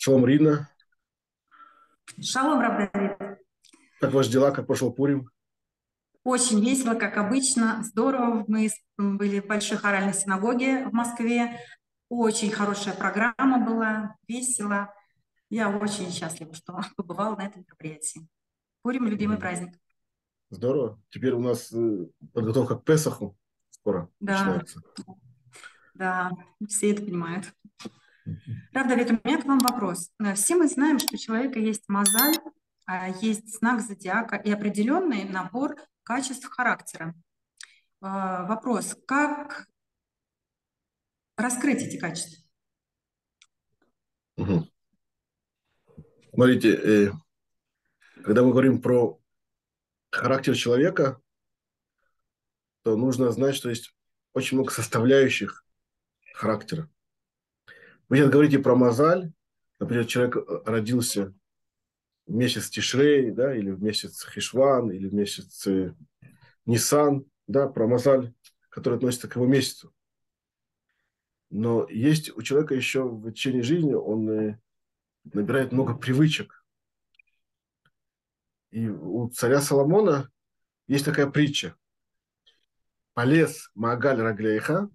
Шалом, Рина. Шалом, Рабдавид. Как ваши дела? Как прошел Пурим? Очень весело, как обычно. Здорово. Мы были в Большой хоральной синагоге в Москве. Очень хорошая программа была, весело. Я очень счастлива, что побывала на этом мероприятии. Пурим – любимый праздник. Здорово. Теперь у нас э, подготовка к Песаху скоро да. начинается. Да, все это понимают. Правда, ведь у меня к вам вопрос. Э, все мы знаем, что у человека есть мозаль, а есть знак зодиака и определенный набор качеств характера. Э, вопрос, как раскрыть эти качества? Угу. Смотрите, э, когда мы говорим про характер человека, то нужно знать, что есть очень много составляющих характера. Вы сейчас говорите про мозаль. Например, человек э, родился в месяц Тишрей, да, или в месяц Хишван, или в месяц э, Нисан, да, про мозаль, который относится к его месяцу. Но есть у человека еще в течение жизни, он э, набирает много привычек. И у царя Соломона есть такая притча. Полез Магаль Раглейха,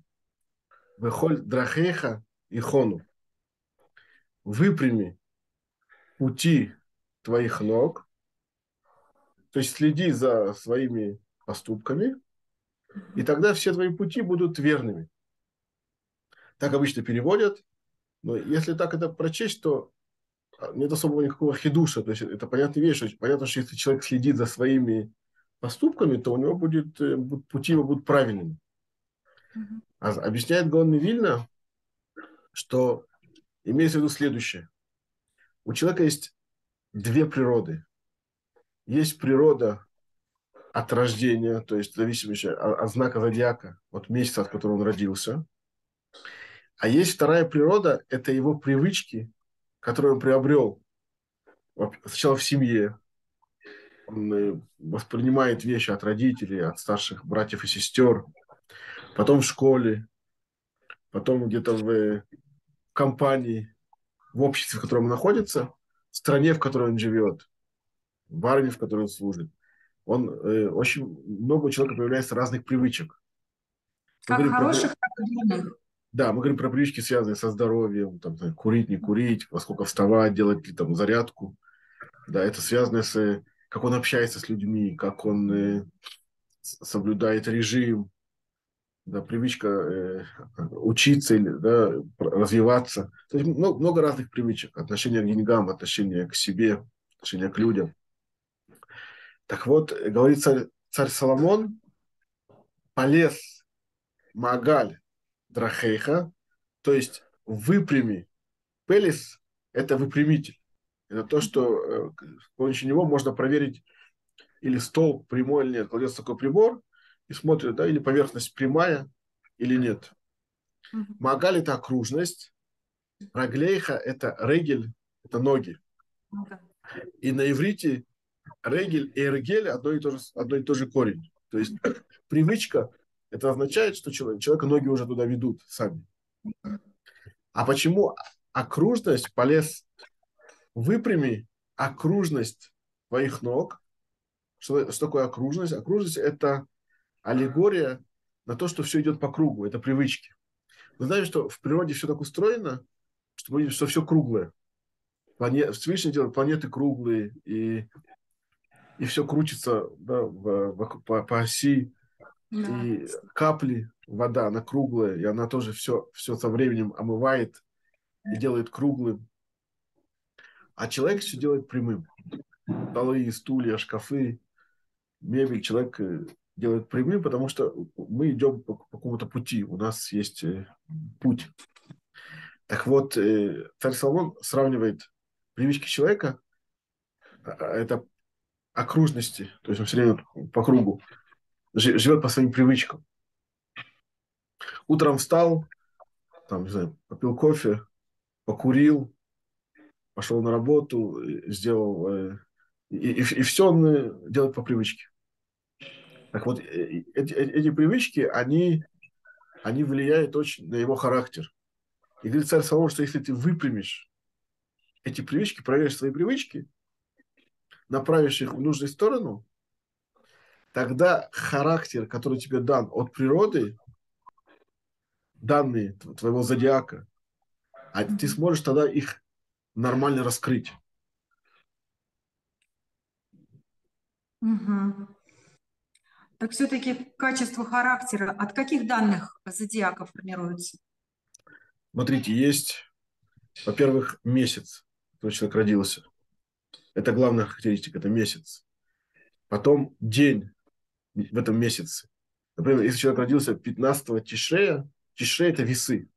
Вехоль Драхейха и хону. Выпрями пути твоих ног, то есть следи за своими поступками, и тогда все твои пути будут верными. Так обычно переводят, но если так это прочесть, то нет особого никакого хидуша. То есть это понятная вещь. Что, понятно, что если человек следит за своими поступками, то у него будет, э, пути его будут правильными. А объясняет Гаон Вильна, что имеется в виду следующее. У человека есть две природы. Есть природа от рождения, то есть зависимая от, от знака зодиака, от месяца, от которого он родился. А есть вторая природа, это его привычки, которые он приобрел сначала в семье. Он э, воспринимает вещи от родителей, от старших братьев и сестер, потом в школе, потом где-то в компании, в обществе, в котором он находится, в стране, в которой он живет, в армии, в которой он служит. Он э, очень много у человека появляется разных привычек. Как мы хороших, про... так и. Да, мы говорим про привычки, связанные со здоровьем, там, курить, не курить, во сколько вставать, делать ли там зарядку. Да, это связано с как он общается с людьми, как он э, соблюдает режим, да, привычка э, учиться или да, развиваться. То есть много, много разных привычек. Отношение к деньгам, отношение к себе, отношение к людям. Так вот, говорит царь, царь Соломон, полез Магаль Драхейха, то есть выпрями. Пелис – это выпрямитель. Это то, что э, с помощью него можно проверить, или стол прямой или нет. Кладется такой прибор – и смотрят, да, или поверхность прямая, или нет. Магаль – это окружность, раглейха – это регель, это ноги. И на иврите регель и эргель одно и то же, одно и то же корень. То есть привычка – это означает, что человек, человека ноги уже туда ведут сами. А почему окружность полез выпрями окружность твоих ног? Что, что такое окружность? Окружность – это аллегория на то, что все идет по кругу, это привычки. Вы знаете, что в природе все так устроено, что мы видим, что все круглое. Планет, Всевышний делает планеты круглые, и, и все крутится да, в, в, по, по оси, да. и капли, вода, она круглая, и она тоже все, все со временем омывает и делает круглым. А человек все делает прямым. Столы, стулья, шкафы, мебель. Человек э, делает прямым, потому что мы идем по, по какому-то пути, у нас есть э, путь. Так вот, э, царь Соломон сравнивает привычки человека, а, а, это окружности, то есть он все время по кругу, живет по своим привычкам. Утром встал, там, не знаю, попил кофе, покурил, пошел на работу, сделал, э, и, и, и все он делает по привычке. Так вот, э, эти, э, эти привычки, они, они влияют очень на его характер. И говорит царь Соломон, что если ты выпрямишь эти привычки, проверишь свои привычки, направишь их в нужную сторону, тогда характер, который тебе дан от природы, данные твоего зодиака, а ты сможешь тогда их нормально раскрыть. Угу. Так все-таки качество характера от каких данных зодиака формируется? Смотрите, есть, во-первых, месяц, когда человек родился. Это главная характеристика, это месяц. Потом день в этом месяце. Например, если человек родился 15 Тишрея, Тишрея – это весы.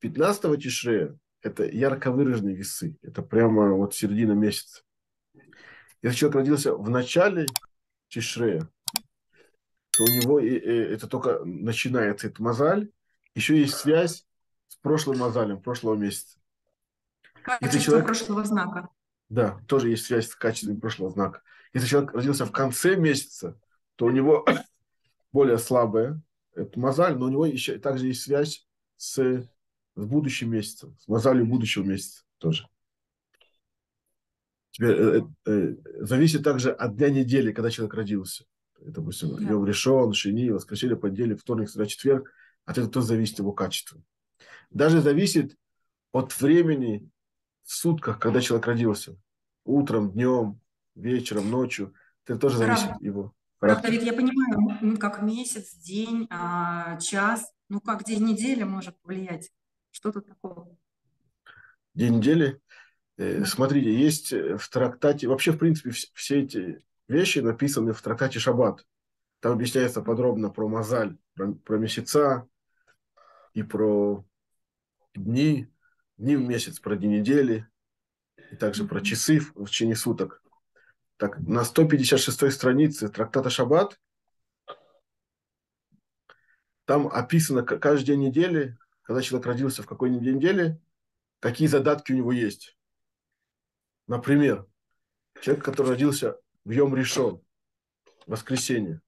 15 Тишрея – это ярко выраженные весы. Это прямо вот середина месяца. Если человек родился в начале Тишрея, то у него это только начинается, это мозаль. Еще есть связь с прошлым мозалем, прошлого месяца. Качество человек... прошлого знака. Да, тоже есть связь с качеством прошлого знака. Если человек родился в конце месяца, то у него более слабая это мозаль, но у него еще также есть связь с, с будущим месяцем, с мозалью будущего месяца тоже. Теперь э, э, э, зависит также от дня недели, когда человек родился. Допустим, да. Йом решен, шини, воскресенье, понедельник, вторник, среда, четверг. От этого тоже зависит его качество. Даже зависит от времени в сутках, когда человек родился. Утром, днем, вечером, ночью. Это тоже зависит от его Правда, ведь я понимаю, как месяц, день, а, час, ну как день недели может повлиять? Что тут такого? День недели? Э, смотрите, есть в трактате, вообще, в принципе, все эти вещи написаны в трактате Шаббат. Там объясняется подробно про мозаль, про, про месяца и про дни, дни в месяц, про дни недели, и также про часы в, в течение суток. Так, на 156 странице трактата Шаббат там описано каждый день недели, когда человек родился, в какой день недели, какие задатки у него есть. Например, человек, который родился в Йом Решон, воскресенье.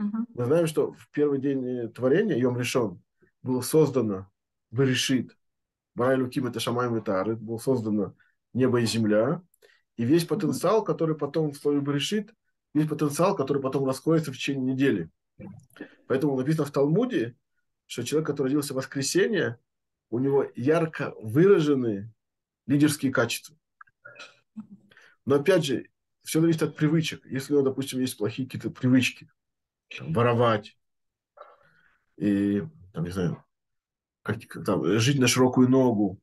Uh-huh. Мы знаем, что в первый день творения, Йом Решон, было создано Берешит, Барай Луким это Шамай Метары, было создано небо и земля, и весь потенциал, который потом в слове Берешит, весь потенциал, который потом раскроется в течение недели. Поэтому написано в Талмуде, что человек, который родился в воскресенье, у него ярко выраженные лидерские качества. Но опять же, все зависит от привычек. Если у него, допустим, есть плохие какие-то привычки, там, воровать, и, там, не знаю, как, там, жить на широкую ногу,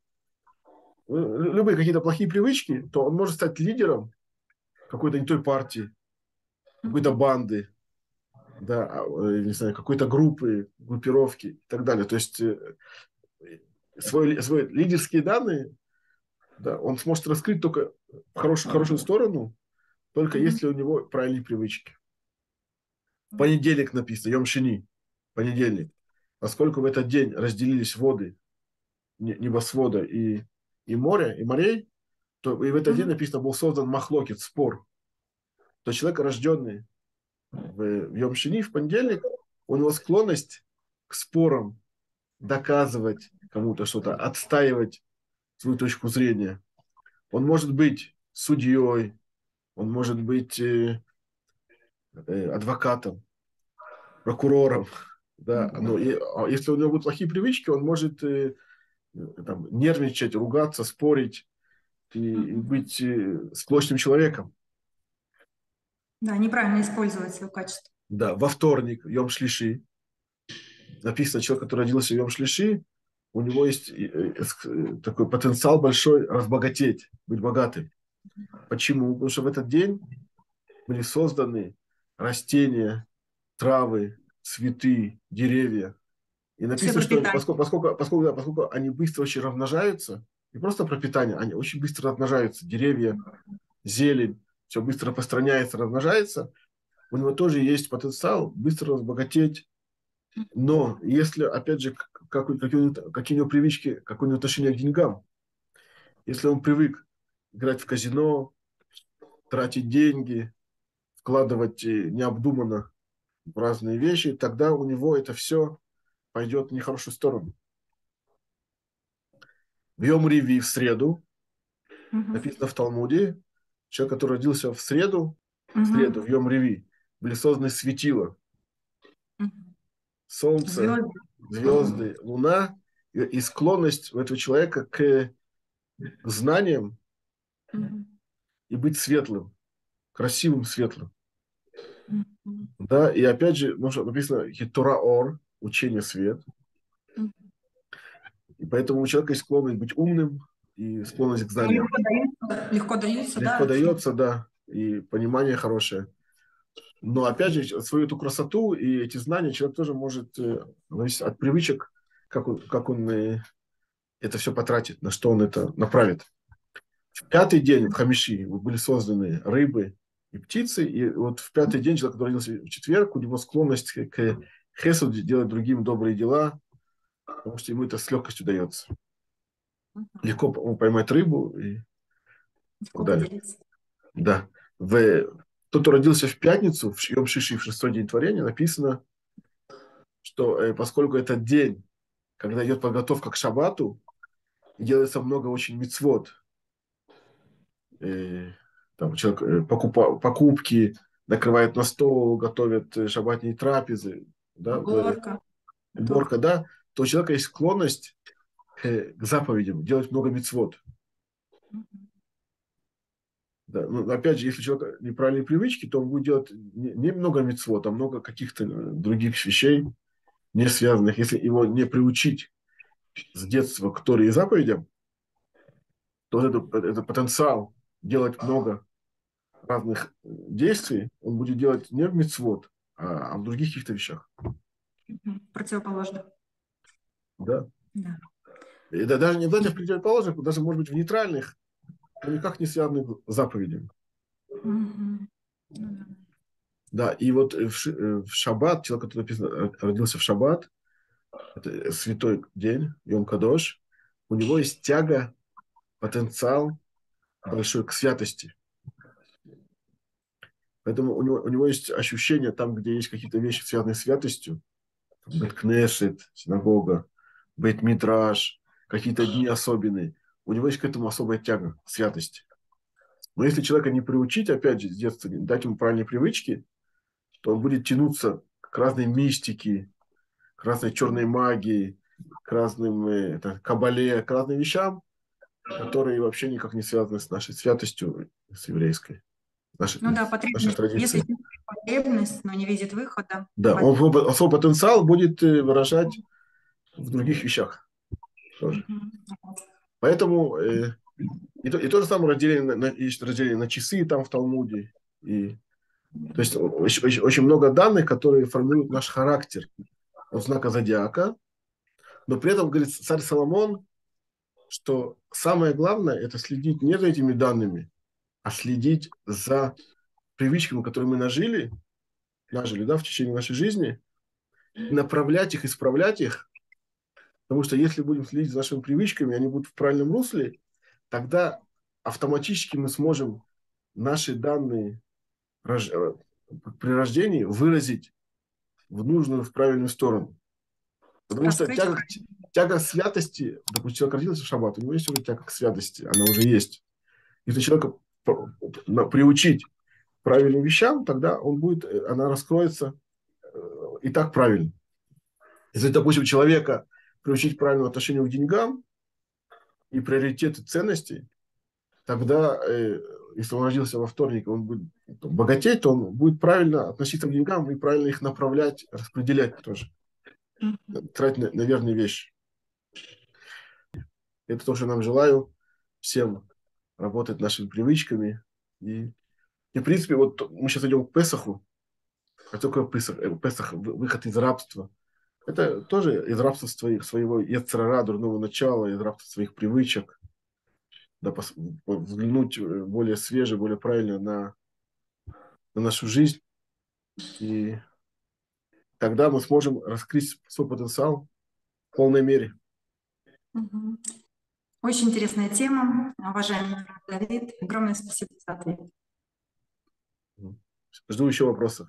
любые какие-то плохие привычки, то он может стать лидером какой-то не той партии, какой-то банды, да, а, э, не знаю, какой-то группы, группировки и так далее. То есть э, свои, свои лидерские данные да, он сможет раскрыть только в хорошую, хорошую сторону, только mm-hmm. если у него правильные привычки. Понедельник написано, Йом Шини, понедельник. Поскольку в этот день разделились воды небосвода и и моря, и морей, то и в этот день написано, был создан махлокит, спор. То человек, рожденный в, в Йом-Шини, в понедельник, у него склонность к спорам, доказывать кому-то что-то, отстаивать свою точку зрения. Он может быть судьей, он может быть э, э, адвокатом, прокурором, да, но и, а если у него будут плохие привычки, он может э, там, нервничать, ругаться, спорить и, и быть э, склочным человеком. Да, неправильно использовать свое качество. Да, во вторник, Йом Шлиши, написано, человек, который родился в Йом Шлиши, у него есть э, э, такой потенциал большой разбогатеть, быть богатым. Почему? Потому что в этот день были созданы растения, травы, цветы, деревья, и написано, что поскольку, поскольку, поскольку, да, поскольку они быстро очень размножаются, не просто пропитание, они очень быстро размножаются, деревья, зелень, все быстро распространяется, размножается, у него тоже есть потенциал быстро разбогатеть. Но если, опять же, как, какие, у него, какие у него привычки, какое у него отношение к деньгам, если он привык играть в казино, тратить деньги, вкладывать э, необдуманно в разные вещи, тогда у него это все пойдет в нехорошую сторону. В Йом Риви в среду Угу. Написано в Талмуде, человек, который родился в среду, угу. в среду, в Йом-Реви, были созданы светила. Угу. Солнце, звезды, звезды луна и, склонность у этого человека к знаниям угу. и быть светлым, красивым, светлым. Угу. Да, и опять же, написано хитураор, учение свет. Угу. И поэтому у человека есть склонность быть умным и склонность к знаниям. Легко дается, легко дается, легко да? дается, да, и понимание хорошее. Но опять же, свою эту красоту и эти знания человек тоже может э, зависеть от привычек, как он, как он э, это все потратит, на что он это направит. В пятый день в Хамиши были созданы рыбы и птицы, и вот в пятый день человек, который родился в четверг, у него склонность к хесуду делать другим добрые дела, потому что ему это с легкостью дается. Легко поймать рыбу и так далее. Да. В тот, кто родился в пятницу, в Йом Шиши, в шестой день творения, написано, что э, поскольку этот день, когда идет подготовка к шабату, делается много очень мицвод. И, там человек э, покупа, покупки, накрывает на стол, готовит э, шабатные трапезы. Да, Уборка. Уборка, да. То у человека есть склонность к заповедям, делать много мицвод. Да, но опять же, если у человека неправильные привычки, то он будет делать не, не много мецвод, а много каких-то э, других вещей, не связанных. Если его не приучить с детства к Торе и заповедям, то это, это потенциал делать много разных действий, он будет делать не в мецвод, а, а в других каких-то вещах. Противоположно. Да. да. И да, даже не даже в противоположных, даже, может быть, в нейтральных но никак не связаны заповедями. Да, и вот в, в шаббат, человек, который написано, родился в шаббат, это святой день, Йом Кадош, у него есть тяга, потенциал большой к святости. Поэтому у него, у него есть ощущение там, где есть какие-то вещи, связанные с святостью, Бет-Кнесет, синагога, Бет-Митраж, какие-то дни особенные – у него есть к этому особая тяга, святости. Но если человека не приучить, опять же, с детства, дать ему правильные привычки, то он будет тянуться к разной мистике, к разной черной магии, к разным э, это, кабале, к разным вещам, которые вообще никак не связаны с нашей святостью, с еврейской. Нашей, ну да, потребность, если потребность, но не видит выхода. Да, он особый потенциал будет э, выражать в других вещах тоже. Поэтому э, и, то, и то же самое разделение на, есть разделение на часы там в Талмуде. И, то есть очень, очень много данных, которые формируют наш характер от знака зодиака. Но при этом, говорит царь Соломон, что самое главное – это следить не за этими данными, а следить за привычками, которые мы нажили, нажили да, в течение нашей жизни, направлять их, исправлять их Потому что если будем следить за нашими привычками, они будут в правильном русле, тогда автоматически мы сможем наши данные э, при рождении выразить в нужную, в правильную сторону. Потому что тяга, тяга святости, допустим, человек родился в шаббат, у него есть уже тяга к святости, она уже есть. Если человека приучить правильным вещам, тогда он будет, э, она раскроется э, и так правильно. Если, допустим, у человека приучить правильному отношению к деньгам и приоритеты ценностей, тогда, э, если он родился во вторник, он будет богатеть, то он будет правильно относиться к деньгам и правильно их направлять, распределять тоже. Тратить на, на верные вещи. Это то, что нам желаю всем работать нашими привычками. И, и в принципе, вот мы сейчас идем к Песаху. А только Песах, э, Песах выход из рабства – это тоже из рабства своих, своего яцерара, дурного начала, из рабства своих привычек. Да, пос, взглянуть э, более свеже, более правильно на, на нашу жизнь. И тогда мы сможем раскрыть свой потенциал в полной мере. Очень интересная тема. Уважаемый Давид, огромное спасибо за ответ. Жду еще вопросов.